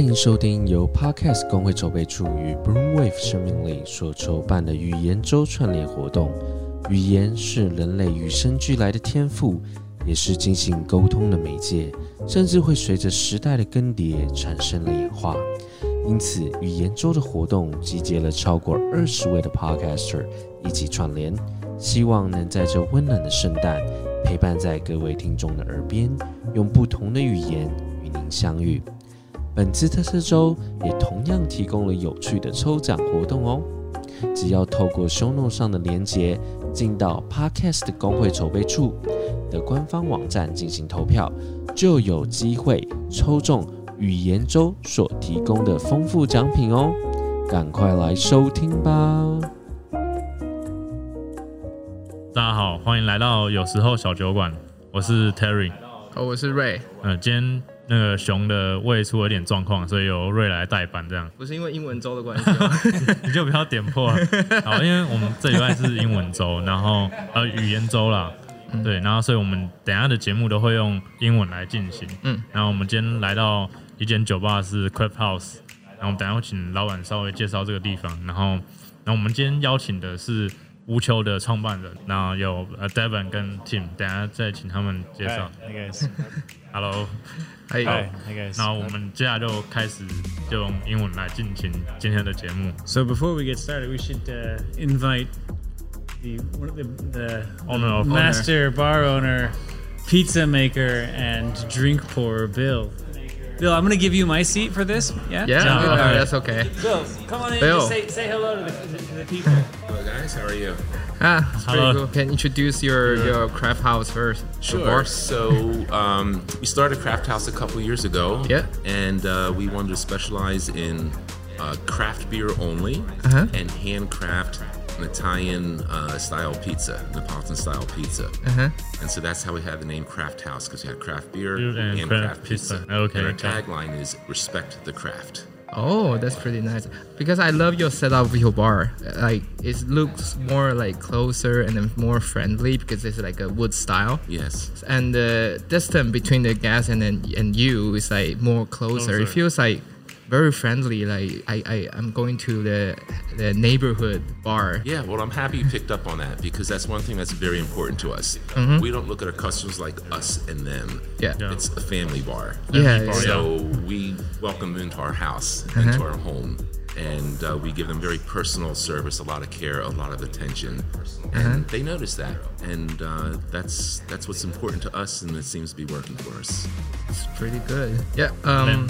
欢迎收听由 Podcast 工会筹备处与 Broomwave 生命力所筹办的语言周串联活动。语言是人类与生俱来的天赋，也是进行沟通的媒介，甚至会随着时代的更迭产生了演化。因此，语言周的活动集结了超过二十位的 Podcaster 一起串联，希望能在这温暖的圣诞，陪伴在各位听众的耳边，用不同的语言与您相遇。本次特色周也同样提供了有趣的抽奖活动哦！只要透过 show note 上的连结，进到 Podcast 工会筹备处的官方网站进行投票，就有机会抽中语言周所提供的丰富奖品哦！赶快来收听吧！大家好，欢迎来到有时候小酒馆，我是 Terry。哦，我是瑞，呃，今天那个熊的胃出了点状况，所以由瑞来代班，这样。不是因为英文周的关系吗，你就不要点破了。好，因为我们这礼拜是英文周，然后呃语言周啦，对，然后所以我们等下的节目都会用英文来进行。嗯，然后我们今天来到一间酒吧是 Club House，然后我们等下会请老板稍微介绍这个地方，然后然后我们今天邀请的是无秋的创办人，那有呃 Devon 跟 Tim，等下再请他们介绍。Hello。还 Hi, 有 hi guys. 那我们接下来就开始就用英文来进行今天的节目。 So before we get started, we should uh, invite the one of the, the Owner of- master bar owner, pizza maker, and drink pourer, Bill. Bill, I'm gonna give you my seat for this. Yeah. yeah, Yeah, no, alright. that's okay. Bill, come on in. Bill. Just say, say hello to the, to the people. Hello guys, how are you? Ah, it's pretty Hello. cool. Can you introduce your your craft house first? Sure. So um, we started Craft House a couple years ago. Yeah. And uh, we wanted to specialize in uh, craft beer only Uh-huh. and handcraft an Italian uh, style pizza, Neapolitan style pizza. Uh-huh. And so that's how we had the name Craft House because we had craft beer and and, craft craft pizza. pizza. Okay, And our okay. tagline is respect the craft. Oh, that's pretty nice. Because I love your setup of your bar. Like it looks more like closer and then more friendly because it's like a wood style. Yes. And the distance between the gas and then and you is like more closer. It feels like very friendly. Like I, I I'm going to the the neighborhood bar. Yeah, well, I'm happy you picked up on that because that's one thing that's very important to us. We don't look at our customers like us and them. Yeah. Yeah. It's a family bar. Yeah, bar, yeah. So we welcome them into our house, into our home, and uh, we give them very personal service, a lot of care, a lot of attention, and they notice that, and uh, that's that's what's important to us, and it seems to be working for us. It's pretty good. Yeah. Um.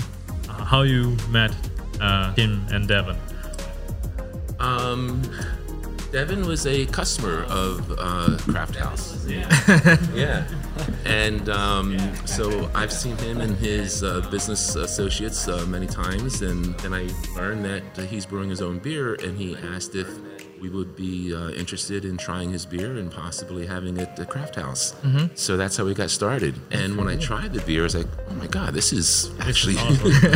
How you met uh, and Devin? Um, Devin was a customer of uh, Craft House. Yeah. yeah. And um, so I've seen him and his uh, business associates uh, many times, and then I learned that he's brewing his own beer, and he asked if we would be uh, interested in trying his beer and possibly having it at the Craft House. So that's how we got started. And when I tried the beer, I was like, oh my God, this is actually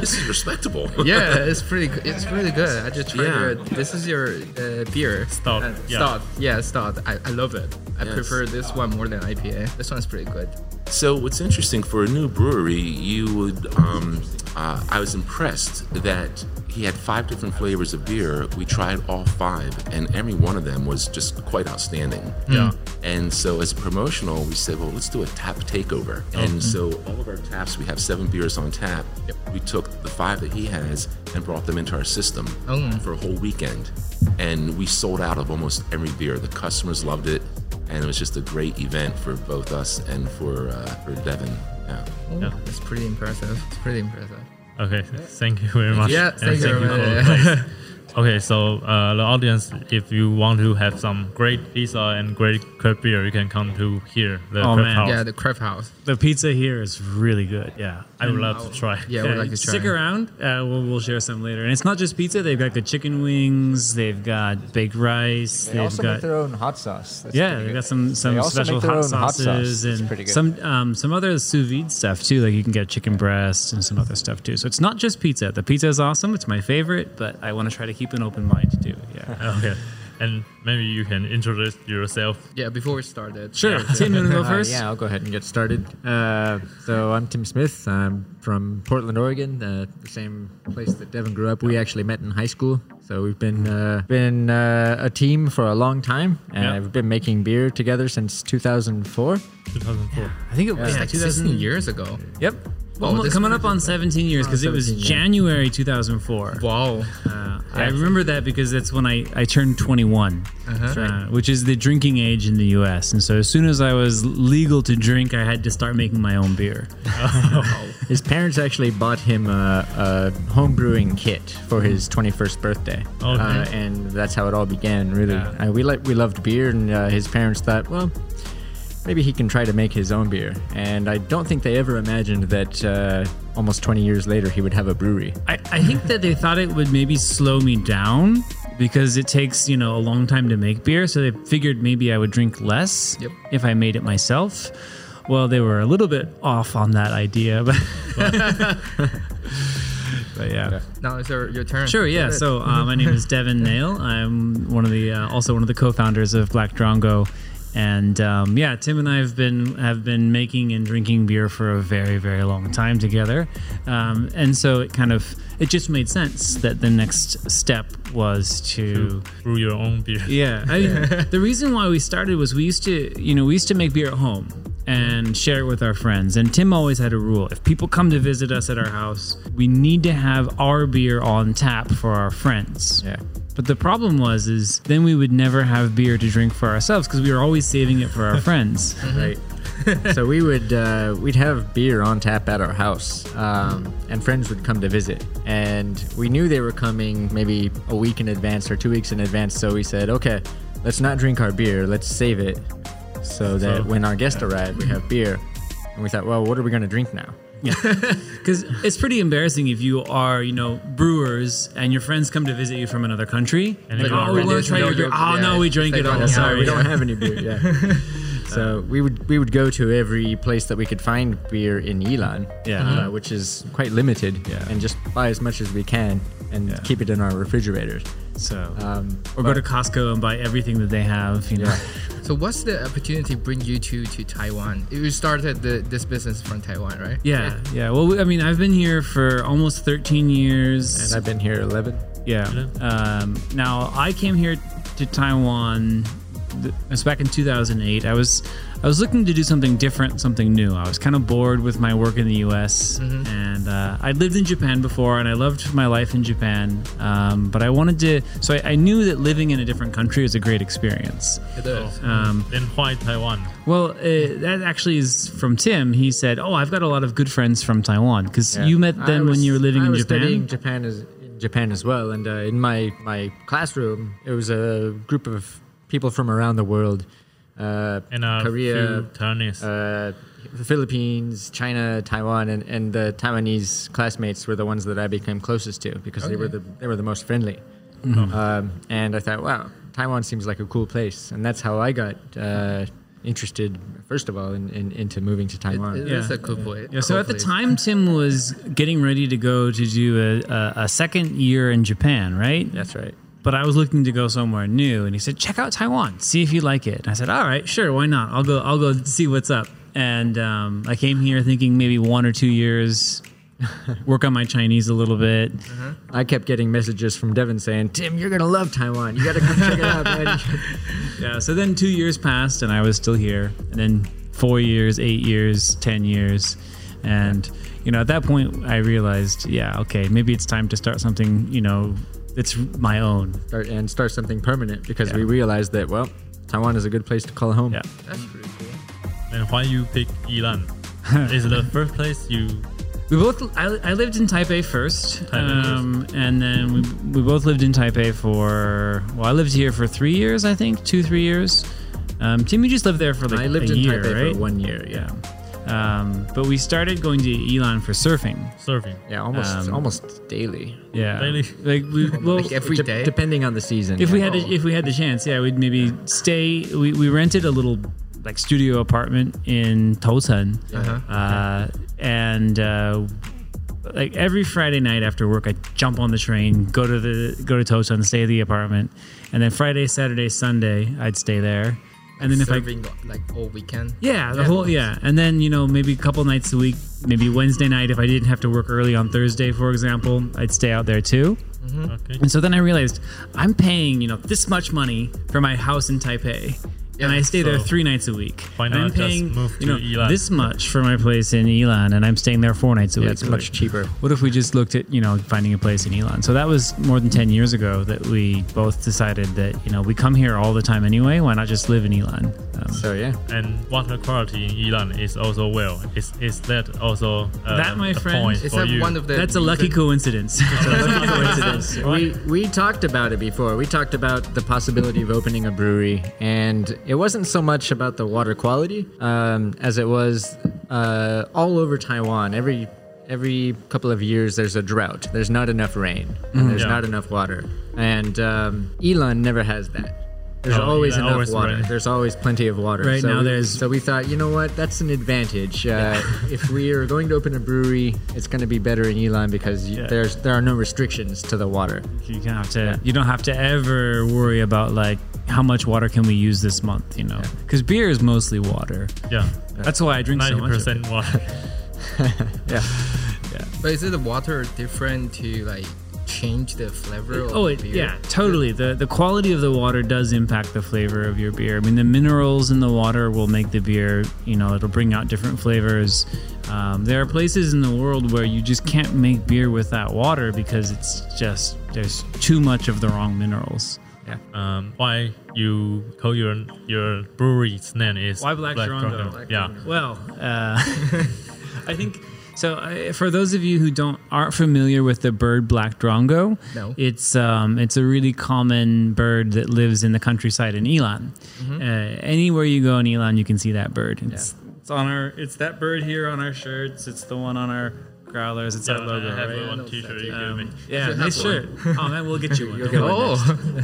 this is respectable. yeah, it's pretty. good. It's really good. I just tried Yeah. it. This is your uh, beer. Stout, Uh, yeah. Stout. Yeah, stout. I, I love it. I Yes. prefer this one more than IPA. This one's pretty good. So what's interesting for a new brewery, you would. Um, uh, I was impressed that he had five different flavors of beer. We tried all five, and every one of them was just quite outstanding. Yeah. And so, as a promotional, we said, well, let's do a tap takeover. And so, all of our taps, we have seven beers on tap. We took the five that he has and brought them into our system for a whole weekend. And we sold out of almost every beer. The customers loved it. And it was just a great event for both us and for, uh, for Devin. Yeah. Yeah. It's pretty impressive. It's pretty impressive. Okay, thank you very much. Yeah, And thank you very for the much. Okay, so uh, the audience, if you want to have some great pizza and great craft beer, you can come to here, the Oh, craft man. house. Yeah, the craft house. The pizza here is really good. Yeah. I would love to try. Yeah, we'd like to try. Stick around. Uh, we'll, we'll share some later. And it's not just pizza. They've got the chicken wings. They've got baked rice. They they've also got make their own hot sauce. That's yeah, they've got some some special hot own hot sauces sauce. And some um, some other sous vide stuff too. Like you can get chicken breast and some other stuff too. So it's not just pizza. The pizza is awesome. It's my favorite, but I want to try to keep an open mind too. Yeah. Okay. And maybe you can introduce yourself. Yeah, before we started. Sure. Tim, you want to go Uh, first? yeah, I'll go ahead and get started. Uh, so I'm Tim Smith. I'm from Portland, Oregon, uh, the same place that Devin grew up. We actually met in high school, so we've been uh, been uh, a team for a long time, and Yeah. we've been making beer together since 2004. 2004. I think it was Yeah, like 16 2000. years ago. Yep. Wow, Almo- this- coming up on 17 years because it was yeah. January 2004. Wow. Uh, I remember that because that's when I, I turned 21, uh, which is the drinking age in the U.S. And so as soon as I was legal to drink, I had to start making my own beer. His parents actually bought him a, a home brewing kit for his 21st birthday, Okay. uh, and that's how it all began. Really, Yeah. uh, we like we loved beer, and uh, his parents thought, well, maybe he can try to make his own beer. And I don't think they ever imagined that uh, almost 20 years later he would have a brewery. I, I think that they thought it would maybe slow me down because it takes, you know, a long time to make beer. So they figured maybe I would drink less Yep. if I made it myself. Well, they were a little bit off on that idea, but, but yeah. Now it's your, your turn. Sure, yeah. So uh, my name is Devin Nail. I'm one of the uh, also one of the co-founders of Black Drongo, and um, yeah, Tim and I have been have been making and drinking beer for a very very long time together, um, and so it kind of it just made sense that the next step was to Brew your own beer. yeah, I the reason why we started was we used to, you know, we used to make beer at home and share it with our friends. And Tim always had a rule: if people come to visit us at our house, we need to have our beer on tap for our friends. Yeah. But the problem was, is then we would never have beer to drink for ourselves because we were always saving it for our friends. Right. so we would uh, we'd have beer on tap at our house, um, and friends would come to visit. And we knew they were coming maybe a week in advance or two weeks in advance. So we said, okay, let's not drink our beer. Let's save it so that So- when our guests arrive, we have beer. And we thought, well, what are we going to drink now? Because it's pretty embarrassing if you are, you know, brewers and your friends come to visit you from another country. And like, oh, we really want to try your beer. Oh, yeah, no, we drink like it all. the Sorry. we don't have any beer. Yeah. so we would we would go to every place that we could find beer in Ilan, Yeah. uh, which is quite limited, Yeah. and just buy as much as we can and Yeah. keep it in our refrigerators. So, Um, or go to Costco and buy everything that they have. You know. Yeah. So what's the opportunity bring you to to Taiwan? You started the, this business from Taiwan, right? Yeah, yeah. Well, we- I mean, I've been here for almost 13 years. and I've been here 11. yeah. Um, now I came here to Taiwan. Th- It was back in 2008. I was I was looking to do something different, something new. I was kind of bored with my work in the U.S. and uh, I'd lived in Japan before, and I loved my life in Japan. Um, but I wanted to, so I, I knew that living in a different country is a great experience. It is. Um, Then why Taiwan? Well, uh, that actually is from Tim. He said, "Oh, I've got a lot of good friends from Taiwan because you met I them when you were living I in was Japan." studying Japan as in Japan as well, and uh, in my my classroom, it was a group of people from around the world, uh, And a Korea, few uh, Philippines, China, Taiwan, and, and the Taiwanese classmates were the ones that I became closest to because they were the they were the most friendly. Um, and I thought, wow, Taiwan seems like a cool place, and that's how I got uh, interested, first of all, in, in, into moving to Taiwan. it Yeah. is a cool place. Yeah, so cool at the place. time, Tim was getting ready to go to do a, a, a second year in Japan, right? That's right. But I was looking to go somewhere new, and he said, "Check out Taiwan, see if you like it." And I said, "All right, sure, why not? I'll go. I'll go see what's up." And um, I came here thinking maybe one or two years, work on my Chinese a little bit. I kept getting messages from Devin saying, "Tim, you're gonna love Taiwan. You gotta come check it out, man." Yeah. So then two years passed, and I was still here. And then four years, eight years, ten years, and you know, at that point, I realized, yeah, okay, maybe it's time to start something, you know, that's my own. Start, and start something permanent because Yeah. we realized that well, Taiwan is a good place to call home. Yeah. That's pretty cool. And why you pick Ilan? Is it the first place you? We both. I, I lived in Taipei first, Taipei um, and then we, we both lived in Taipei for. Well, I lived here for three years, I think, two, three years. Um, Timmy just lived there for like I lived a in year, Taipei right? for one year. Yeah. Um, but we started going to Ilan for surfing. Surfing. Yeah, almost Um, almost daily. Yeah, Daily? like we well, Like every Dep- day. depending on the season. if yeah. we had the, if we had the chance, yeah, we'd maybe stay. We, we rented a little like studio apartment in Tosan, Uh-huh. uh, and uh, like every Friday night after work, I jump on the train, go to the go to Tosan, stay at the apartment, and then Friday, Saturday, Sunday, I'd stay there. And then if I Serving like all weekend. yeah, the whole yeah, and then you know maybe a couple nights a week, maybe Wednesday night if I didn't have to work early on Thursday, for example, I'd stay out there too. Mm-hmm. Okay. And so then I realized I'm paying you know this much money for my house in Taipei. And I stay there three nights a week. why not I'm just paying move you know Yilan? this much for my place in Ilan, and I'm staying there four nights a Yeah, week. it's much cheaper. What if we just looked at you know finding a place in Ilan? So that was more than ten years ago that we both decided that you know we come here all the time anyway. Why not just live in Ilan? Um, So yeah, And water quality in Ilan is also well. Is is that also uh, That, my a friend, point Is that you? one of the that's a lucky reason- coincidence. coincidence. we we talked about it before. We talked about the possibility of opening a brewery, and it wasn't so much about the water quality um, as it was uh, all over Taiwan. Every every couple of years, there's a drought. There's not enough rain, and there's Yeah. not enough water. And um, Ilan never has that. There's Oh, always Ilan enough always water. rain. There's always plenty of water. Right so now we, there's- So we thought, you know what? That's an advantage. Uh, if we are going to open a brewery, it's going to be better in Ilan because y Yeah. there's there are no restrictions to the water. you don't have to. You don't have to ever worry about like how much water can we use this month. You know, because beer is mostly water. yeah, That's why I drink so ninety much. of it. percent water. Yeah. But is it the water different to like change the flavor? of Oh, it, beer? yeah, totally. The the quality of the water does impact the flavor of your beer. I mean, the minerals in the water will make the beer. You know, it'll bring out different flavors. Um, there are places in the world where you just can't make beer with that water because it's just there's too much of the wrong minerals. um, why you call your your brewery's name is Why Black Drongo? Drongo? Black yeah, Well, uh, I think so. Uh, for those of you who don't aren't familiar with the bird black drongo, No. it's um, it's a really common bird that lives in the countryside in Ilan. Mm-hmm. Uh, anywhere you go in Ilan, you can see that bird. It's, it's on our. It's that bird here on our shirts. It's the one on our growlers. It's our logo, I have right? one T-shirt you me. Um, yeah, nice shirt. Oh man, we'll get you one. Oh,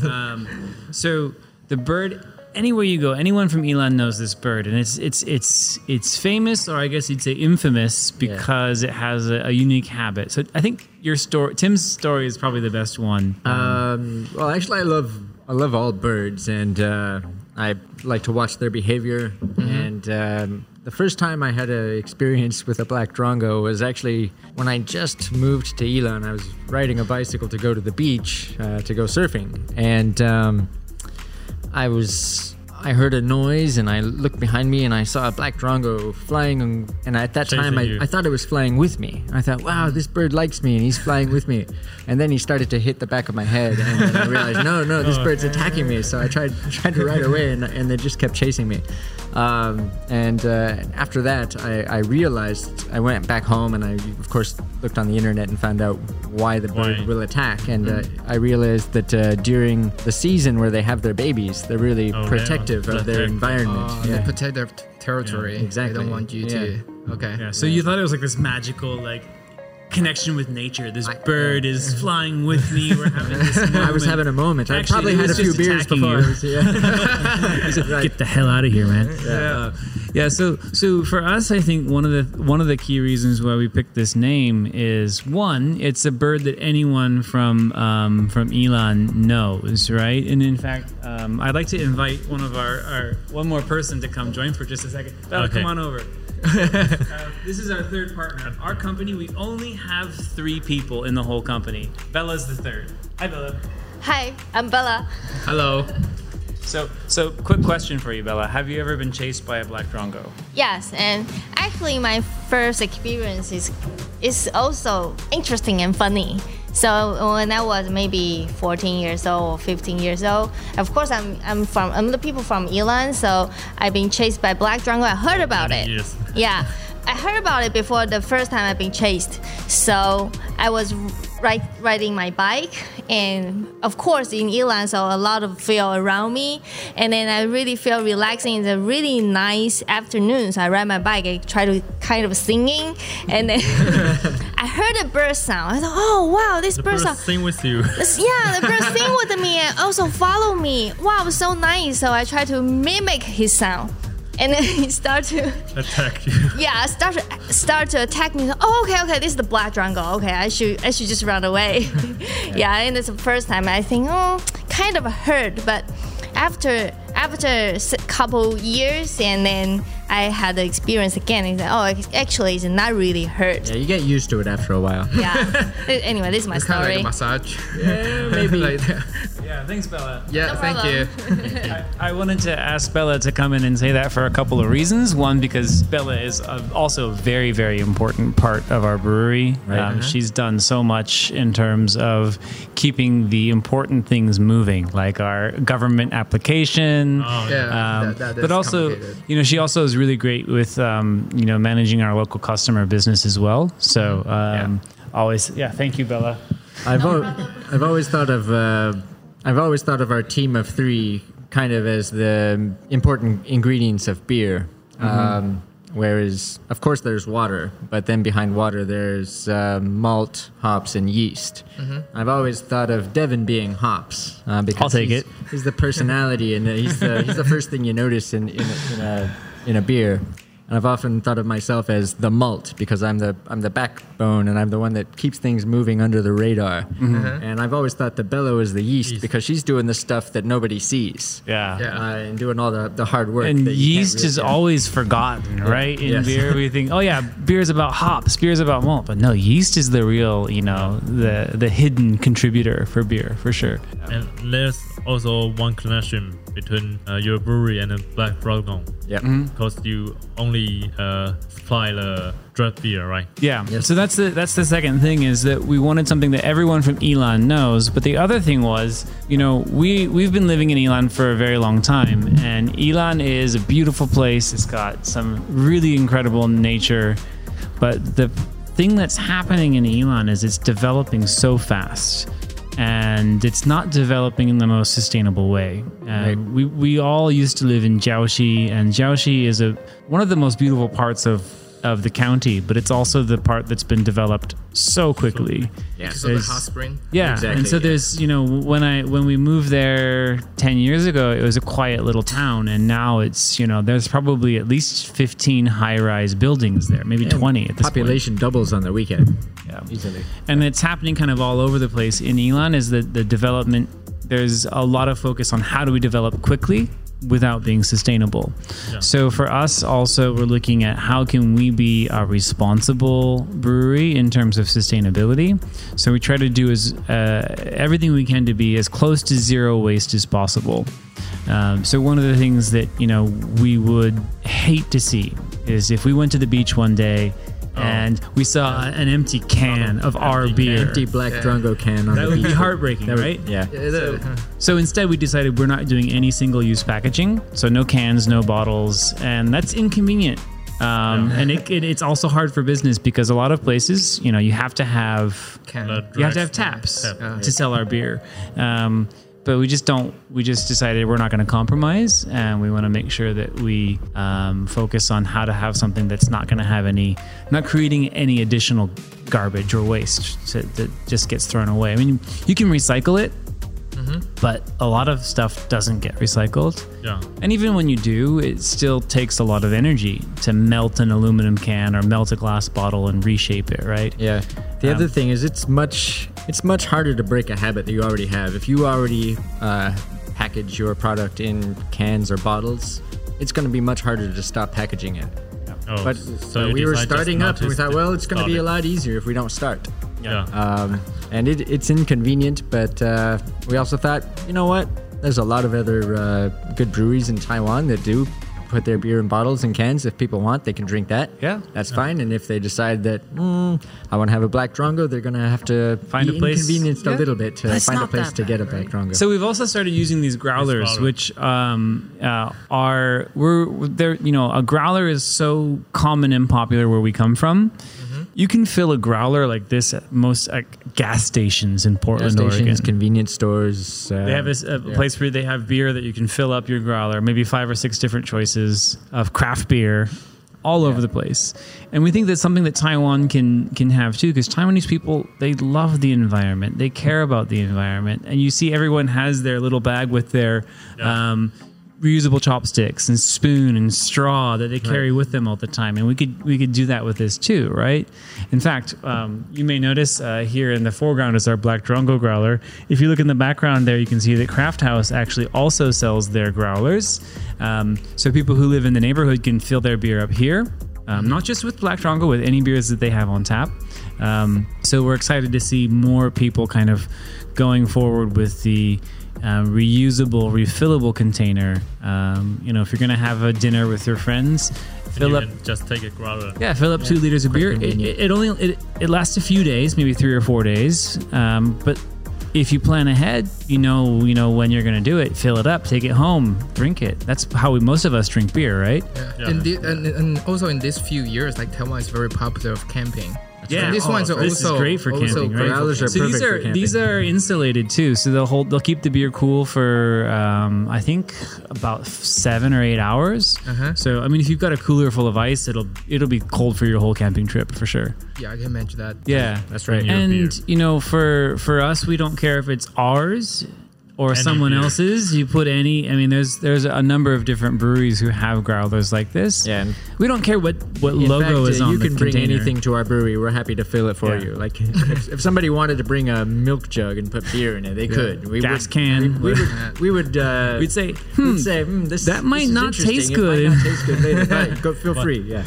Um, so the bird, anywhere you go, anyone from Ilan knows this bird, and it's it's it's it's famous, or I guess you'd say infamous, because it has a, a unique habit. So I think your story, Tim's story, is probably the best one. Um, well, actually, I love I love all birds, and uh, I like to watch their behavior. And um, the first time I had an experience with a black drongo was actually when I just moved to Ilan. I was riding a bicycle to go to the beach uh, to go surfing, and um, I was. I heard a noise and I looked behind me and I saw a black drongo flying. And at that time, I. I thought it was flying with me. I thought, wow, this bird likes me and he's flying with me. And then he started to hit the back of my head, and I realized, no, no, this bird's attacking me. So I tried tried to ride away, and, and they just kept chasing me. Um, and uh, after that, I, I realized I went back home, and I of course looked on the internet and found out why the bird Why? will attack. And uh, I realized that uh, during the season where they have their babies, they're really Oh, yeah. protective of their environment. uh, yeah. they protect their t- territory. They exactly. don't want you to. Okay. yeah. So you thought it was like this magical like connection with nature. This bird is flying with me. We're having this. Moment. I was having a moment. I probably had a few beers before. you. I was- yeah. get the hell out of here, man. Yeah. yeah. So, so for us, I think one of the one of the key reasons why we picked this name is one, it's a bird that anyone from um, from Ilan knows, right? And in fact, um, I'd like to invite one of our, our one more person to come join for just a second. Bella, Okay. come on over. Uh, this is our third partner. Our company, we only have three people in the whole company. Bella's the third. Hi, Bella. Hi, I'm Bella. Hello. So, so quick question for you, Bella. Have you ever been chased by a black drongo? Yes, and actually, my first experience is is also interesting and funny. So when I was maybe 14 years old or 15 years old, of course I'm I'm from I'm the people from Ilan, so I've been chased by black drongo. I heard about it. Yes. Yeah, I heard about it before the first time I've been chased. So I was ri- riding my bike, and of course in Ilan, so a lot of feel around me, and then I really feel relaxing. It's a really nice afternoon. So I ride my bike. I try to kind of singing, and then I heard a bird sound. I thought, oh wow, this The bird bird sound. sing with you. Yeah, the bird sing with me and also follow me. Wow, so nice. So I try to mimic his sound. And then he start to Attack you. yeah start to, start to attack me. Oh, okay, okay, this is the black drongo. Okay, I should I should just run away. yeah, and it's the first time I think oh kind of hurt, but after after a couple years and then I had the experience again. It's like, oh, actually, it's not really hurt. Yeah, you get used to it after a while. Yeah. anyway, this is my It's kind of like a massage. Yeah, maybe. like that. Yeah, thanks, Bella. Yeah, No thank you. I wanted to ask Bella to come in and say that for a couple of reasons. One, because Bella is a, also a very, very important part of our brewery. Right. Um, She's done so much in terms of keeping the important things moving, like our government application. Oh, Yeah, Um, that- that is but also, you know, she also is really great with, um, you know, managing our local customer business as well. So, um, always, yeah. Thank you, Bella. I've al- I've always thought of uh, I've always thought of our team of three kind of as the important ingredients of beer. Um, whereas, of course, there's water, but then behind water, there's uh, malt, hops, and yeast. I've always thought of Devin being hops uh, because I'll take he's, it. He's the personality, and he's the he's the first thing you notice in in a, in a, in a beer. And I've often thought of myself as the malt because I'm the I'm the backbone and I'm the one that keeps things moving under the radar. And I've always thought the Bella is the yeast, Yeast. because she's doing the stuff that nobody sees. Yeah. Yeah. Uh, and doing all the, the hard work. And that you can't yeast really is get. always forgotten, right? In Yes. beer, we think, oh yeah, beer is about hops, beer is about malt, but no, yeast is the real, you know, the the hidden contributor for beer, for sure. And there's also one connection between uh, your brewery and the Black Drongo Yeah. because you only uh, supply the draft beer, right? Yeah. Yes. So that's the that's the second thing is that we wanted something that everyone from Ilan knows. But the other thing was, you know, we we've been living in Ilan for a very long time, and Ilan is a beautiful place. It's got some really incredible nature, but the thing that's happening in Ilan is it's developing so fast. And it's not developing in the most sustainable way. Um, Right. we, we all used to live in Jiaoxi, and Jiaoxi is a one of the most beautiful parts of of the county, but it's also the part that's been developed so quickly. Yeah. Because of the hot spring. Yeah, Exactly, and so yeah. there's you know when I when we moved there ten years ago, it was a quiet little town, and now it's you know there's probably at least fifteen high-rise buildings there, maybe twenty at this point. Population doubles on the weekend. Yeah. Easily. and it's happening kind of all over the place. In Ilan is the the development there's a lot of focus on how do we develop quickly without being sustainable. So for us also we're looking at how can we be a responsible brewery in terms of sustainability. So we try to do as uh, everything we can to be as close to zero waste as possible. Um, so one of the things that you know we would hate to see is if we went to the beach one day and we saw an empty can of our beer. Empty black Drongo can on That the would be heartbreaking, That would- right? Yeah. Yeah, it is. So instead, we decided we're not doing any single-use packaging, so no cans, no bottles, and that's inconvenient. Um, and it, it, it's also hard for business because a lot of places, you know, you have to have Can. You have to have taps tap. to sell our beer. Um, but we just don't. We just decided we're not going to compromise, and we want to make sure that we um, focus on how to have something that's not going to have any, not creating any additional garbage or waste to, that just gets thrown away. I mean, you can recycle it, but a lot of stuff doesn't get recycled. Yeah. And even when you do, it still takes a lot of energy to melt an aluminum can or melt a glass bottle and reshape it, right? Yeah. The Um, other thing is it's much it's much harder to break a habit that you already have. If you already uh, package your product in cans or bottles, it's going to be much harder to stop packaging it. Oh, But so we were starting up, and we thought, well, it's going to be a lot easier if we don't start. It. Yeah. Um, and it, it's inconvenient, but uh, we also thought, you know what? There's a lot of other uh, good breweries in Taiwan that do put their beer in bottles and cans. If people want, they can drink that. Yeah. that's fine. And if they decide that mm, I want to have a black drongo, they're going to have to Find be a place- inconvenienced a little bit to But it's find a place that to get a bad, black drongo. So we've also started using these growlers, growler. which um, uh, are we're they're you know a growler is so common and popular where we come from. You can fill a growler like this at most at gas stations in Gas Portland, stations, Oregon. convenience stores. Uh, They have a yeah. place where they have beer that you can fill up your growler, maybe five or six different choices of craft beer all over the place. And we think that's something that Taiwan can can have too because Taiwanese people they love the environment. They care about the environment. And you see everyone has their little bag with their um, reusable chopsticks and spoon and straw that they carry with them all the time, and we could we could do that with this too, right? In fact, um, you may notice uh, here in the foreground is our Black Drongo growler. If you look in the background there, you can see that Craft House actually also sells their growlers, um, so people who live in the neighborhood can fill their beer up here. Um, not just with Black Drongo, with any beers that they have on tap. Um, so we're excited to see more people kind of going forward with the uh, reusable, refillable container. Um, you know, if you're going to have a dinner with your friends, fill you up. can just take a growler. Yeah, fill up two liters of beer. It, it, it only it, it lasts a few days, maybe three or four days. Um, but if you plan ahead, you know you know when you're going to do it. Fill it up, take it home, drink it. That's how we most of us drink beer, right? Yeah. Yeah. And, the, and, and also in these few years, like Taiwan is very popular of camping. Yeah, And these oh, ones are this is also great for camping, great right? for Growlers are so these perfect for are these are insulated too, so they'll hold they'll keep the beer cool for um, I think about seven or eight hours. Uh-huh. So I mean, if you've got a cooler full of ice, it'll it'll be cold for your whole camping trip for sure. Yeah, I can mention that. Yeah, That's right. Your and beer. you know, for for us, we don't care if it's ours or someone beer. else's. You put any. I mean, there's there's a number of different breweries who have growlers like this. Yeah, and we don't care what what In logo fact, is uh, on you the can bring container. anything to our brewery. We're happy to fill it for Yeah. you. Like if, if somebody wanted to bring a milk jug and put beer in it, they could. We Gas would, can. We, we would. We would. Uh, We'd say, hmm, we'd say, hmm, this that might this is not interesting. taste It good." Might not taste good later. but go, feel free. Yeah.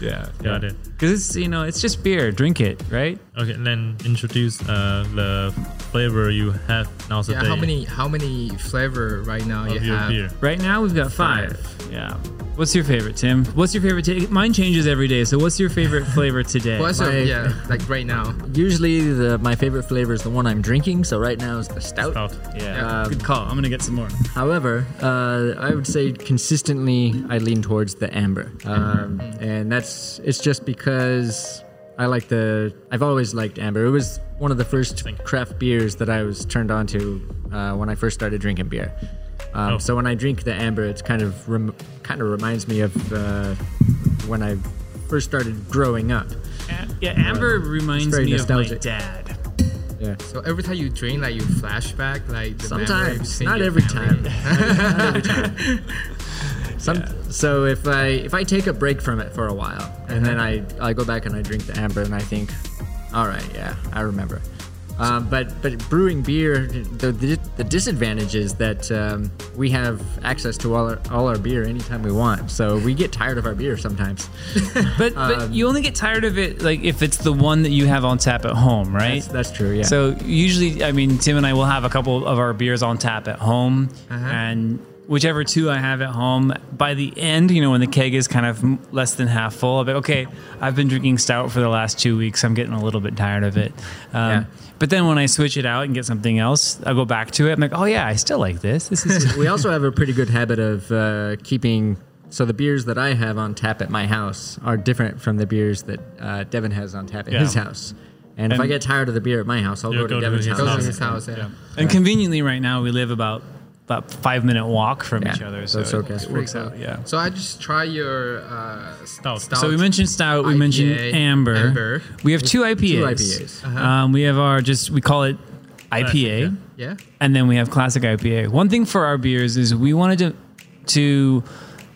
yeah, Got it. Because it's you know it's just beer. Drink it, right? Okay, and then introduce uh, the flavor you have now Yeah, how many how many flavor right now of you your have? beer. Right now we've got five. Yeah. What's your favorite, Tim? What's your favorite? ta- Mine changes every day. So what's your favorite flavor today? What's your, My- yeah, like right now? Usually, the my favorite flavor is the one I'm drinking. So right now is the stout. Stout. yeah, Um, good call. I'm gonna get some more. However, uh, I would say consistently I lean towards the amber, um, and that's it's just because I like the. I've always liked amber. It was one of the first craft beers that I was turned on to uh, when I first started drinking beer. Um, Oh. So when I drink the amber, it's kind of rem- kind of reminds me of uh, when I first started growing up. Yeah, Amber reminds very me of my dad. Yeah. So every time you drink, like you flashback, like the Sometimes, not every Not every time. Some, So if I if I take a break from it for a while and then I I go back and I drink the amber and I think, all right, yeah, I remember. Um, but but brewing beer, the the, the disadvantage is that um, we have access to all our, all our beer anytime we want. So we get tired of our beer sometimes. But but you only get tired of it like if it's the one that you have on tap at home, right? That's, that's true. Yeah. So usually, I mean, Tim and I will have a couple of our beers on tap at home, and whichever two I have at home, by the end, you know, when the keg is kind of less than half full, I'll be okay. I've been drinking stout for the last two weeks. I'm getting a little bit tired of it. Um, Yeah. But then when I switch it out and get something else, I go back to it. I'm like, oh yeah, I still like this. This is we also have a pretty good habit of uh, keeping. So the beers that I have on tap at my house are different from the beers that uh, Devin has on tap at Yeah. his house. And, if I get tired of the beer at my house, I'll go to go to Devin's his house. House. house, yeah. and conveniently right now we live about about five minute walk from Yeah, each other, so that's it- okay. it works out. Yeah. So I just try your uh, Stout. So we mentioned stout. We mentioned amber. amber. We have two IPAs. Two IPAs. Um, we have our just we call it IPA, Yeah. and then we have classic IPA. One thing for our beers is we wanted to to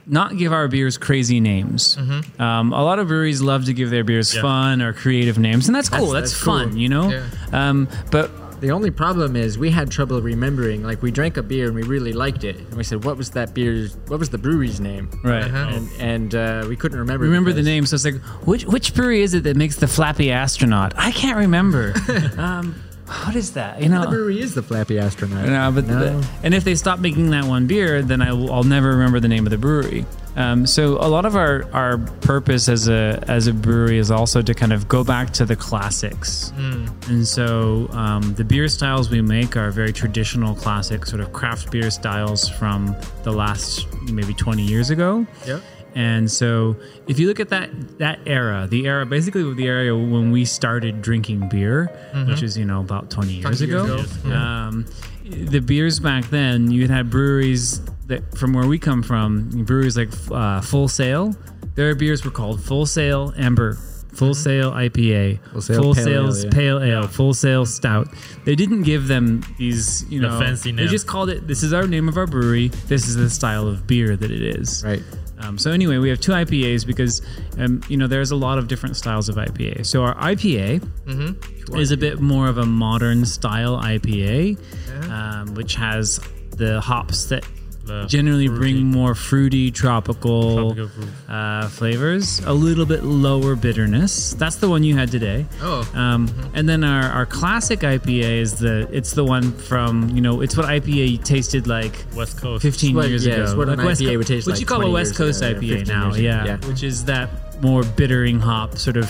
not give our beers crazy names. Mm-hmm. Um, a lot of breweries love to give their beers Yeah. fun or creative names, and that's cool. That's, that's fun, cool. you know. Yeah. Um, but The only problem is we had trouble remembering. Like we drank a beer and we really liked it, and we said, "What was that beer's? What was the brewery's name?" right. Uh-huh. And, and uh, we couldn't remember. Remember the name, so it's like, which which brewery is it that makes the Flappy Astronaut? I can't remember. um, what is that? You know, The brewery is the Flappy Astronaut. No, but No. The, and if they stop making that one beer, then I will, I'll never remember the name of the brewery. Um, so a lot of our, our purpose as a as a brewery is also to kind of go back to the classics. And so um, the beer styles we make are very traditional, classic sort of craft beer styles from the last maybe 20 years ago. Yeah. And so, if you look at that that era, the era basically the era when we started drinking beer, which is you know about twenty years 20 years ago, ago, um, the beers back then you had breweries that from where we come from, breweries like uh, Full Sail. Their beers were called Full Sail Amber Full Sail IPA, Full Sail Full Pale Ale, yeah. Pale Ale, Full Sail Stout. They didn't give them these, you The know, fancy They name. just called it. This is our name of our brewery. This is the style of beer that it is. Right. Um, so anyway, we have two IPAs because um, you know there's a lot of different styles of IPA. So our IPA is a bit more of a modern style IPA, um, which has the hops that The generally fruity- bring more fruity, tropical, Tropical uh, flavors, a little bit lower bitterness. That's the one you had today. Oh. Um, and then our, our classic IPA is the it's the one from you know it's what IPA tasted like West Coast. 15 what- years yeah, ago. it's what an West IPA Co- would taste what like you call a West Coast ago, IPA 15 now, yeah, yeah. which is that more bittering hop, sort of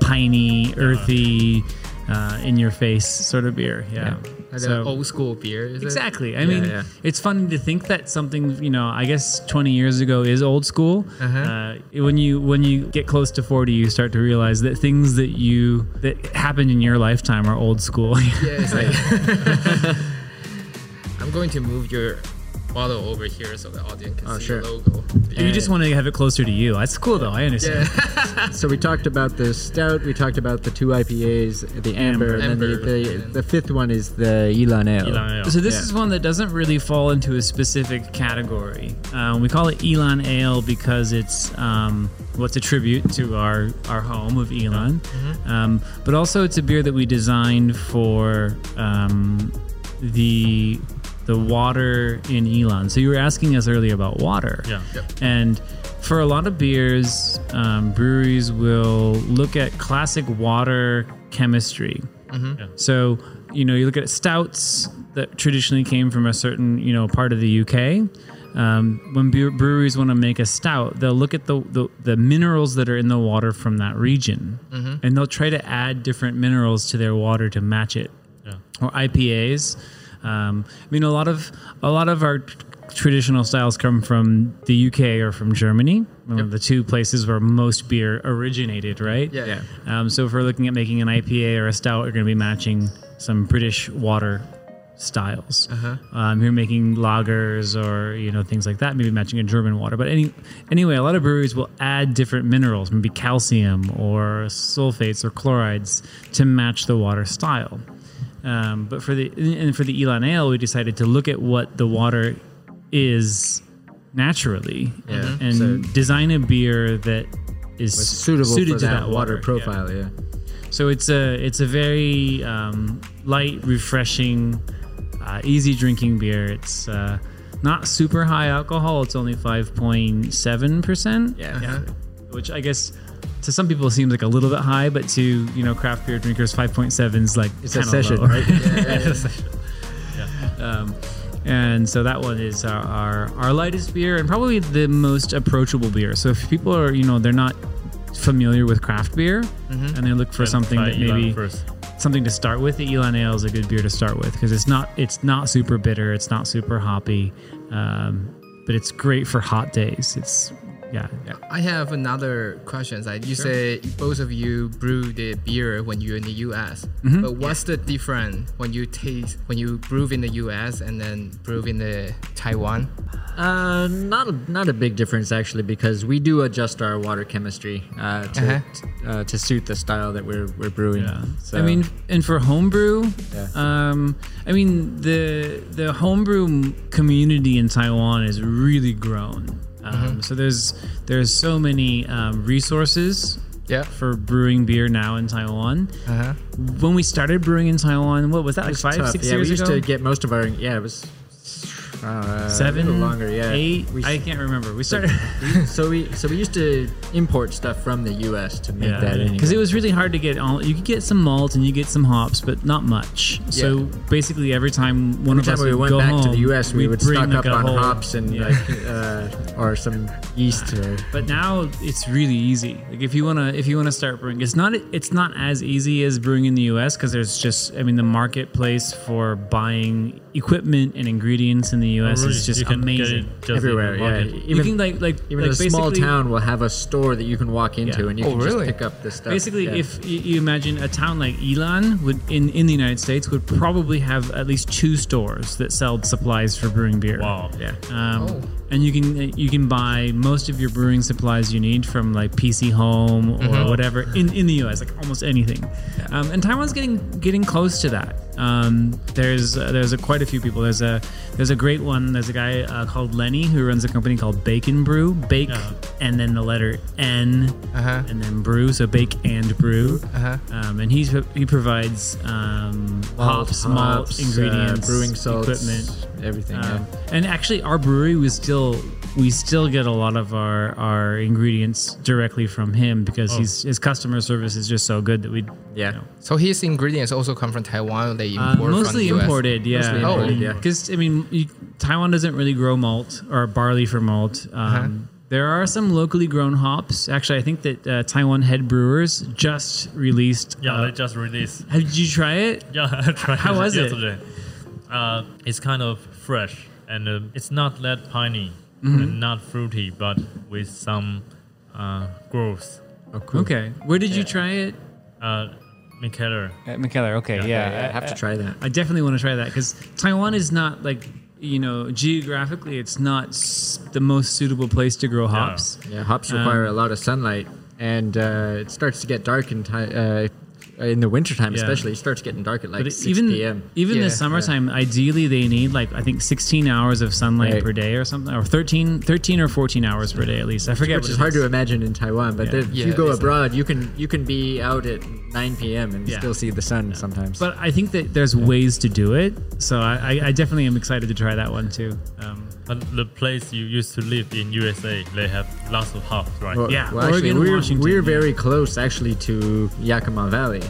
piney, earthy, uh, in your face sort of beer. Yeah. So- an old school beer. Is it? Exactly. I mean, yeah. it's funny to think that something you know, I guess 20 years ago is old school. Uh-huh. Uh, when you when you get close to 40, you start to realize that things that you that happened in your lifetime are old school. Yeah, like. I'm going to move your bottle over here so the audience can Oh, see sure. the logo. you just want to have it closer to you. That's cool though. I understand. Yeah. So we talked about the stout. We talked about the two IPAs, the amber, and then the, the, the fifth one is the Elan Ale. Elan Ale. So this Yeah. is one that doesn't really fall into a specific category. Um, we call it Ilan Ale because it's um, what's a tribute to our our home of Ilan, um, but also it's a beer that we designed for um, the the water in Ilan. So you were asking us earlier about water, Yeah. and for a lot of beers, um, breweries will look at classic water chemistry. So, you know, you look at stouts that traditionally came from a certain, you know, part of the UK. Um, when breweries want to make a stout, they'll look at the, the, the minerals that are in the water from that region, and they'll try to add different minerals to their water to match it. Yeah. Or IPAs. Um, I mean, a lot of a lot of our traditional styles come from the UK or from Germany, one of the two places where most beer originated, right? Yeah. Yeah. Um, so if we're looking at making an IPA or a stout, we're going to be matching some British water styles. Uh Um, you're making lagers or you know things like that, maybe matching a German water. But any anyway, a lot of breweries will add different minerals, maybe calcium or sulfates or chlorides to match the water style. Um, but for the and for the Elan Ale, we decided to look at what the water is naturally Yeah. and So- design a beer that is suitable suited for to that, that, water Yeah. profile. Yeah. So it's a it's a very um, light, refreshing, uh, easy drinking beer. It's uh, not super high alcohol. It's only five point seven percent. Yeah. which I guess to some people seems like a little bit high, but to you know craft beer drinkers, five point seven is like It's a session, low. right? Um, and so that one is our, our our lightest beer and probably the most approachable beer. So if people are you know they're not familiar with craft beer and they look for something that maybe something to start with, the Elan Ale is a good beer to start with because it's not it's not super bitter, it's not super hoppy, um, but it's great for hot days. It's yeah, I have another question. Like you say, both of you brew the beer when you're in the U.S. Mm-hmm. But what's the difference when you taste when you brew in the U.S. and then brew in the Taiwan? Uh, not a, not a big difference actually because we do adjust our water chemistry uh, to Uh-huh. t- uh, to suit the style that we're we're brewing. Yeah. So, I mean, and for homebrew, Yeah. um, I mean the the homebrew community in Taiwan is really grown. Um, So there's there's so many um, resources Yeah. for brewing beer now in Taiwan. Uh-huh. When we started brewing in Taiwan, what was that like was five tough. six yeah, years we used ago? to get most of our yeah it was uh, Seven, longer yeah eight. We, I can't remember. We started. so we so we used to import stuff from the U.S. to make that anyway. because it was really hard to get all. You could get some malt and you get some hops, but not much. Yeah. So basically, every time one Every of us we went back home, to the U.S., we would stock like, up on whole- hops and yeah. like uh, or some yeast or But now it's really easy. Like if you wanna if you wanna start brewing, it's not it's not as easy as brewing in the U.S. because there's just I mean the marketplace for buying equipment and ingredients in the U.S. Really, is just you can get amazing. it just everywhere. Yeah, market. you even can like like even like a small town will have a store that you can walk into Yeah. and you Oh, can really? just pick up this stuff. Basically, Yeah. if you, you imagine a town like Ilan would in, in the United States would probably have at least two stores that sell supplies for brewing beer. Wow. yeah. Um, Oh. And you can you can buy most of your brewing supplies you need from like PC Home or whatever in, in the US, like almost anything. Um, and Taiwan's getting getting close to that. Um, there's uh, there's a, quite a few people. There's a there's a great one. There's a guy uh, called Lenny who runs a company called Bacon Brew. Bake Yeah. and then the letter N Uh-huh. and then brew. So bake and brew. Uh-huh. Um, and he's he provides um, Malt, hops, malt, hops, uh, ingredients, brewing salts, equipment. Everything. Um, and actually, our brewery we still we still get a lot of our our ingredients directly from him because Oh. he's his customer service is just so good that we yeah. yeah. you know, So his ingredients also come from Taiwan. Or they uh, mostly from the US? imported, yeah. Mostly imported, yeah. Because I mean, you, Taiwan doesn't really grow malt or barley for malt. Um, Uh-huh. There are some locally grown hops. Actually, I think that uh, Taiwan Head Brewers just released. Yeah, uh, they just released. have, did you try it? Yeah, I tried How it was it? Yesterday. Uh, it's kind of fresh and uh, it's not that piney Mm-hmm. and not fruity, but with some uh, growth. Oh, cool. Okay. Where did you try it? Uh, Mikkeller. At Mikkeller. Okay, yeah. Yeah, I have to try that. I definitely want to try that because Taiwan is not like you know geographically it's not s- the most suitable place to grow hops. Yeah, hops require Um, a lot of sunlight, and uh, it starts to get dark in Taiwan uh, in the wintertime, Yeah. especially. It starts getting dark at like But 6 even p.m. even Yeah, the summertime, ideally they need like I think 16 hours of sunlight Right. per day or something, or 13, 13 or 14 hours per day at least. I forget. Which what is it hard to imagine in Taiwan, but Yeah. then if you go abroad, you can you can be out at 9 p.m. and Yeah. still see the sun sometimes. But I think that there's ways to do it, so I, I, I definitely am excited to try that one too. Um, But the place you used to live in USA, they have lots of hops, right? well, yeah, well, actually, we're, Washington, we're yeah. very close actually to Yakima Valley.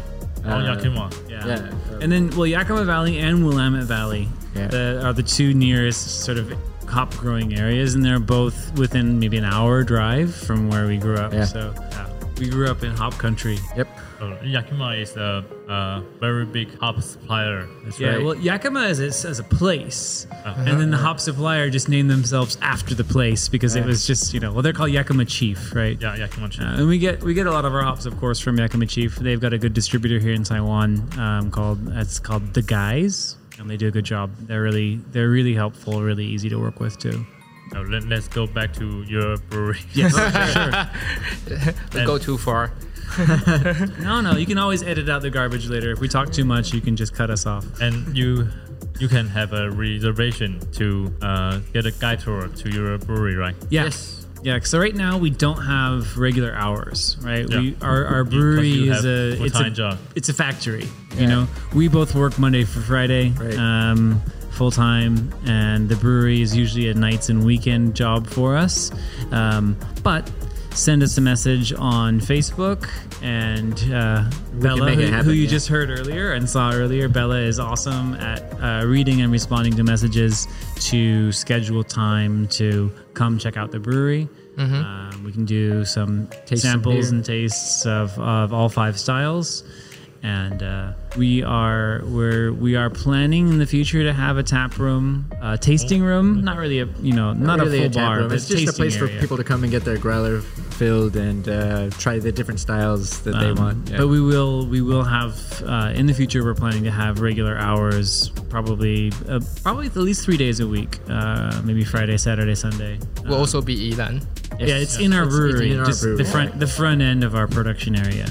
oh, Uh, Yakima. yeah. Yeah. And then, well, Yakima Valley and Willamette Valley Yeah. the, are the two nearest sort of hop growing areas, and they're both within maybe an hour drive from where we grew up. Yeah. So yeah, we grew up in hop country. Yep. So Yakima is a, a very big hop supplier. That's Yeah, right. well, Yakima as a, as a place, Uh-huh. and then the hop supplier just named themselves after the place because it was just you know well they're called Yakima Chief, right? Yeah, Yakima. Uh, and we get we get a lot of our hops, of course, from Yakima Chief. They've got a good distributor here in Taiwan um, called it's called the Guys, and they do a good job. They're really they're really helpful, really easy to work with too. Now, let, let's go back to your brewery. Yes, sure. Don't go too far. no, no, you can always edit out the garbage later. If we talk too much, you can just cut us off. and you you can have a reservation to uh, get a guide tour to your brewery, right? Yeah. Yes. Yeah, so right now we don't have regular hours, right? Yeah. We our, our brewery you is a it's full-time a job. it's a factory. You know, we both work Monday for Friday, Right. um, full time, and the brewery is usually a nights and weekend job for us. Um, but send us a message on Facebook and uh, Bella, who, happen, who you yeah. just heard earlier and saw earlier. Bella is awesome at uh, reading and responding to messages to schedule time to come check out the brewery. Um, we can do some Taste samples beer. and tastes of, of all five styles and uh, we are we're we are planning in the future to have a tap room, a tasting room. Not really a you know not, really a full tap bar, room. but It's just a place area. for people to come and get their growler filled and uh, try the different styles that they Um, want. Yeah. But we will we will have uh, in the future. We're planning to have regular hours, probably uh, probably at least three days a week, uh, maybe Friday, Saturday, Sunday. We'll Uh, also be Yilan. yeah, it's in our It's- it's brewery, in our just brewery. the front the front end of our production area.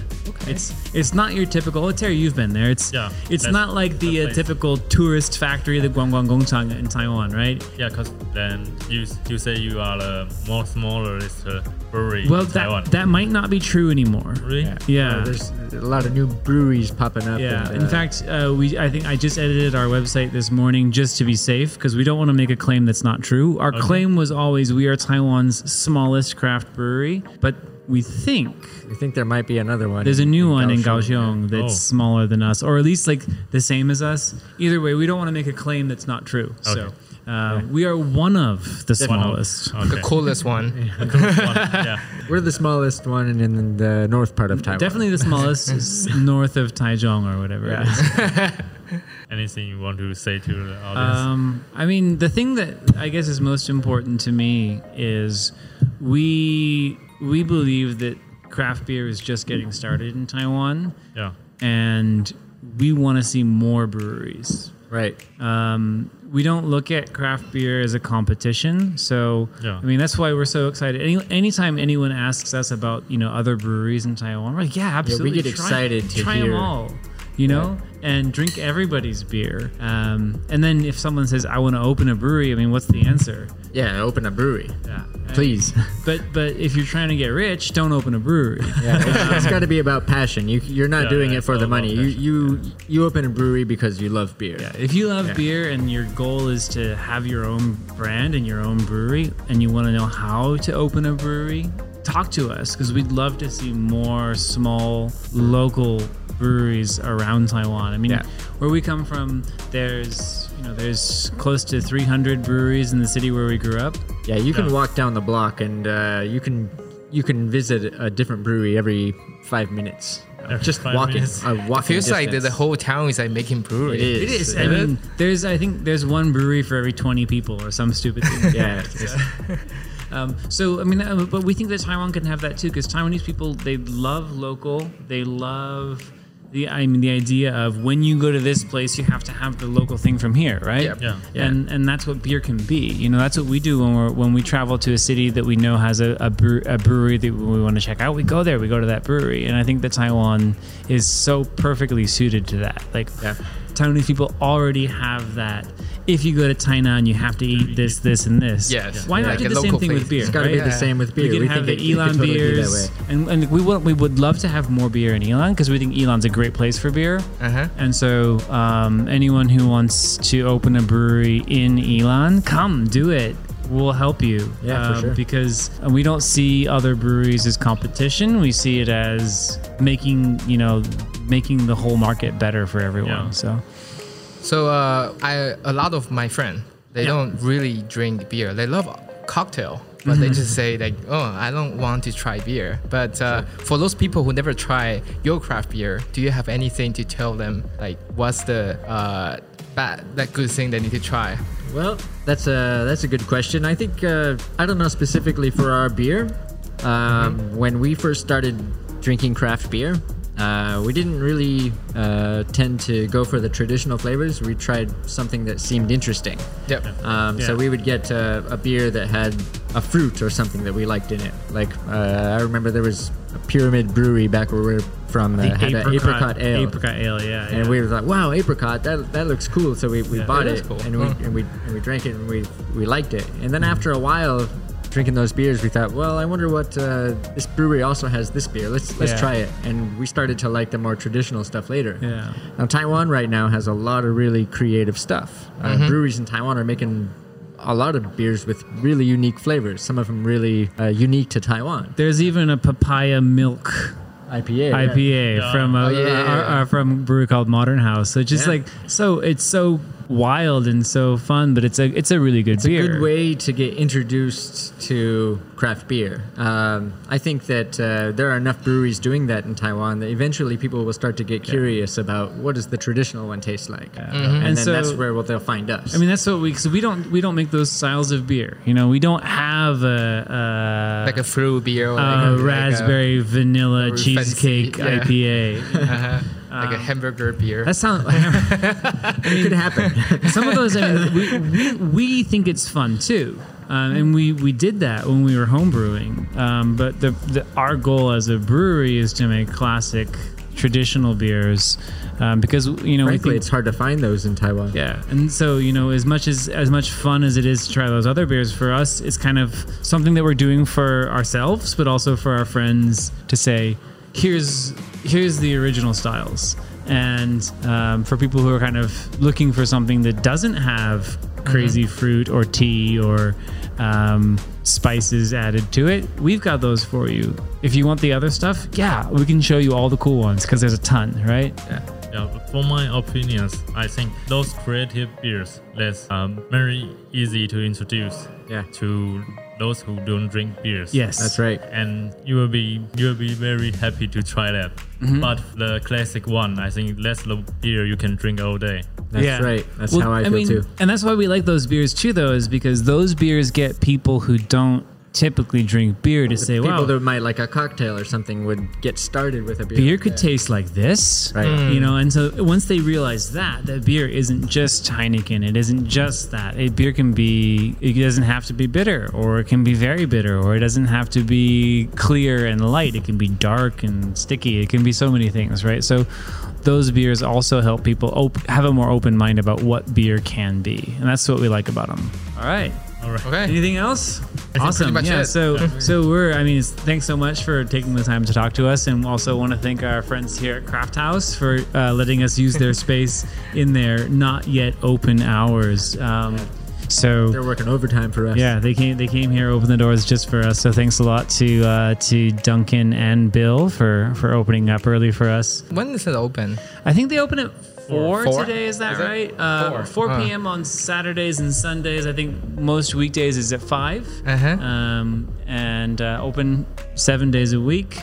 It's it's not your typical. Oh, Terry, you've been there. It's Yeah, it's not like the the uh, typical tourist factory, the Guangguang Gongchang in Taiwan, right? Yeah, because then you you say you are the more smallest uh, brewery Well, in Taiwan. that that might not be true anymore. really? Yeah. Uh, there's a lot of new breweries popping up. Yeah. and, In uh, fact, uh, we I think I just edited our website this morning just to be safe because we don't want to make a claim that's not true. Our claim was always we are Taiwan's smallest craft brewery, but we think I think there might be another one. there's a new one in Kaohsiung. Kaohsiung that's Oh. smaller than us, or at least like the same as us. Either way, we don't want to make a claim that's not true. So. Okay. Uh, We are one of the One smallest. Okay. The coolest one. yeah. We're the smallest one in the north part of Taiwan. Definitely the smallest north of Taichung or whatever it is. Anything you want to say to the audience? Um, I mean, the thing that I guess is most important to me is we we believe that craft beer is just getting started in Taiwan, yeah. and we want to see more breweries. Right. Um, we don't look at craft beer as a competition. So Yeah. I mean that's why we're so excited. Any anytime anyone asks us about you know other breweries in Taiwan, we're like, yeah, absolutely. We get Try- excited to try them all. You know, and drink everybody's beer. Um, and then if someone says, "I want to open a brewery," I mean, what's the answer? Yeah, open a brewery, Yeah, please. But but if you're trying to get rich, don't open a brewery. Yeah, it's, it's got to be about passion. You you're not Yeah, doing yeah, it for the money. about You you you open a brewery because you love beer. Yeah, if you love Yeah. beer and your goal is to have your own brand and your own brewery, and you want to know how to open a brewery, talk to us because we'd love to see more small local breweries around Taiwan. I mean, Yeah. where we come from, there's you know there's close to 300 breweries in the city where we grew up. Yeah, you can walk down the block and uh, you can you can visit a different brewery every five minutes. Every Just five walking, minutes. uh, walking. Feels like the, the whole town is like making brewery. It is. It is. I mean, there's I think there's one brewery for every 20 people or some stupid thing. Yeah, Um, so I mean, uh, but we think that Taiwan can have that too because Taiwanese people they love local. They love the I mean the idea of when you go to this place, you have to have the local thing from here, right? Yep. Yeah. And and that's what beer can be. You know, that's what we do when we're when we travel to a city that we know has a a, brew, a brewery that we want to check out. We go there. We go to that brewery, and I think that Taiwan is so perfectly suited to that. Like. Yeah. Taiwanese people already have that. If you go to Tainan, you have to eat this, this, and this. Yes. Why Yeah. not Like do the same local thing with beer? it's got to right? be the same with beer. We can we have think the it, it Ilan totally be that beers, way. and, and we want we would love to have more beer in Ilan because we think Ilan's a great place for beer. Uh-huh. And so, um, anyone who wants to open a brewery in Ilan, come do it. We'll help you. Yeah, for Um, sure. Because we don't see other breweries as competition. We see it as making you know making the whole market better for everyone. Yeah. So. So uh, I a lot of my friends they Yeah. don't really drink beer. They love cocktail, but they just say like, oh, I don't want to try beer. But uh, for those people who never try your craft beer, do you have anything to tell them? Like, what's the uh, bad, that good thing they need to try? Well, that's a that's a good question. I think uh, I don't know specifically for our beer. Um, When we first started drinking craft beer, uh, we didn't really uh, tend to go for the traditional flavors. We tried something that seemed interesting. Yep. Um, So we would get uh, a beer that had a fruit or something that we liked in it. Like uh, I remember there was a Pyramid Brewery back where we are from that had an apricot ale. Apricot ale, yeah. And yeah. we were like, "Wow, apricot! That that looks cool." So we, we Yeah. bought It cool. and we and we and we drank it, and we we liked it. And then after a while, drinking those beers, we thought, "Well, I wonder what uh, this brewery also has this beer. Let's let's Yeah. try it." And we started to like the more traditional stuff later. Yeah. Now Taiwan right now has a lot of really creative stuff. Uh, breweries in Taiwan are making a lot of beers with really unique flavors. Some of them really uh, unique to Taiwan. There's even a papaya milk IPA. IPA Yeah. from a, Oh, yeah, yeah, uh, uh, from a brewery called Modern House. So it's just like so it's so wild and so fun, but it's a it's a really good It's beer. a good way to get introduced to craft beer. Um, I think that uh, there are enough breweries doing that in Taiwan that eventually people will start to get curious about what does the traditional one taste like, and, And then so- that's where well, they'll find us. I mean that's what we so we don't we don't make those styles of beer. You know, we don't have a, a Like a fruit beer, or a like a, like a- raspberry vanilla cheesecake fancy, yeah. IPA. uh-huh, like a hamburger beer. That sounds it could happen. some of those I mean, we, we, we think it's fun too um, and we, we did that when we were homebrewing um, but the, the, our goal as a brewery is to make classic traditional beers um, because you know Frankly, think, it's hard to find those in Taiwan. yeah and so you know as much as as much fun as it is to try those other beers for us it's kind of something that we're doing for ourselves but also for our friends to say here's here's the original styles. And um, for people who are kind of looking for something that doesn't have crazy fruit or tea or um, spices added to it we've got those for you. If you want the other stuff yeah we can show you all the cool ones because there's a ton right? Yeah, for my opinions, I think those creative beers that's um, very easy to introduce Yeah. to those who don't drink beers. yes That's right. and you will be you will be very happy to try that. Mm-hmm. But the classic one, I think that's the beer you can drink all day. That's right. That's Well, how I, feel mean, too. And that's why we like those beers too, though, is because those beers get people who don't typically drink beer to say, People wow, that might like a cocktail or something would get started with a beer. beer could taste like this Right. Mm. you know and so once they realize that that beer isn't just heineken it isn't just that. A beer can be it doesn't have to be bitter or it can be very bitter or it doesn't have to be clear and light. It can be dark and sticky. It can be so many things right? So those beers also help people op- have a more open mind about what beer can be and that's what we like about them all right All right. Okay. Anything else? awesome. yeah. it. So so we're. I mean, thanks so much for taking the time to talk to us, and also want to thank our friends here at Craft House for uh, letting us use their space in their not yet open hours. Um, so They're working overtime for us. yeah, they came. They came here, opened the doors just for us. So thanks a lot to uh, to Duncan and Bill for for opening up early for us. When is it open? I think they open at four, Four? today. Is that Is right? Uh, Four. Four Huh. p.m. on Saturdays and Sundays. I think most weekdays is at five. Uh-huh. Um, and uh, open seven days a week.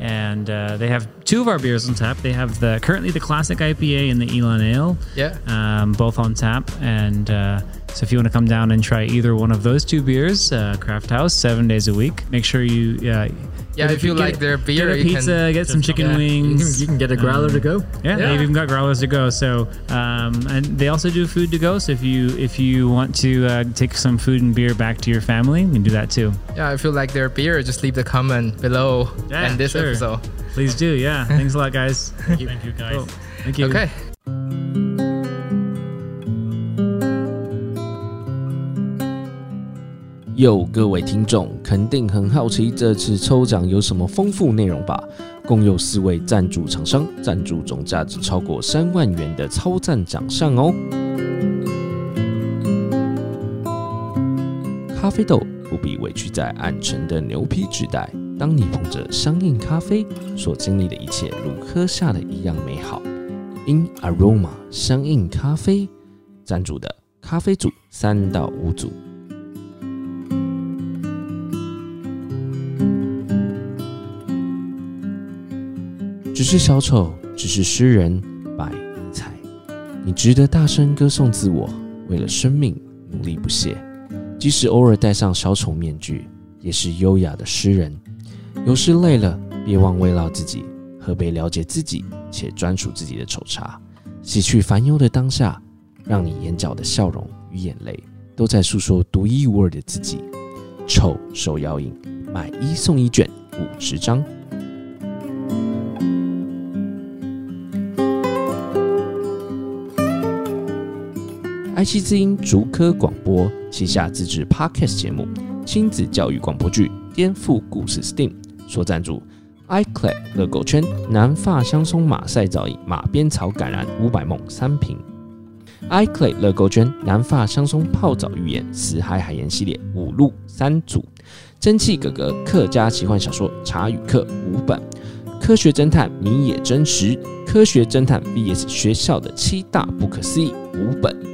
And uh, they have two of our beers on tap. They have the currently the classic IPA and the Ilan Ale. Yeah. Um, both on tap. And uh, so if you want to come down and try either one of those two beers, uh, Craft House, seven days a week. Make sure you. Yeah, get a- if you get- like their beer, get a you can pizza, get some chicken yeah. You wings. can, you can get a growler to go. Yeah, Yeah. they've even got growlers to go. So, um, and they also do food to go. So if you if you want to uh, take some food and beer back to your family, you can do that too. Yeah, if you like their beer, just leave the comment below Yeah, and this sure. episode. Please do. Yeah. Thanks a lot, guys. Thank you, guys. Cool. Thank you. Okay. 哟，各位听众，肯定很好奇这次抽奖有什么丰富内容吧？共有四位赞助厂商赞助总价值超过三万元的超赞奖项哦。咖啡豆不必委屈在暗沉的牛皮纸袋，当你捧着香印咖啡，所经历的一切如喝下的一样美好。In Aroma 香印咖啡赞助的咖啡组三到五组。只是小丑，只是诗人，百尼采。你值得大声歌颂自我，为了生命努力不懈。即使偶尔戴上小丑面具，也是优雅的诗人。有时累了，别忘慰劳自己，喝杯了解自己且专属自己的丑茶，洗去烦忧的当下，让你眼角的笑容与眼泪都在诉说独一无二的自己。丑手摇饮，买一送一卷五十张。爱惜之音竹科广播旗下自制 Podcast 节目《亲子教育广播剧颠覆故事 STEAM》所赞助。iClay 乐狗圈南发香松马赛皂饮马鞭草橄榄五百梦三瓶，iClay 乐狗圈南发香松泡澡浴盐死海海盐系列五路三组，蒸汽哥哥客家奇幻小说茶与客五本，科学侦探谜野真实，科学侦探 VS 学校的七大不可思议五本。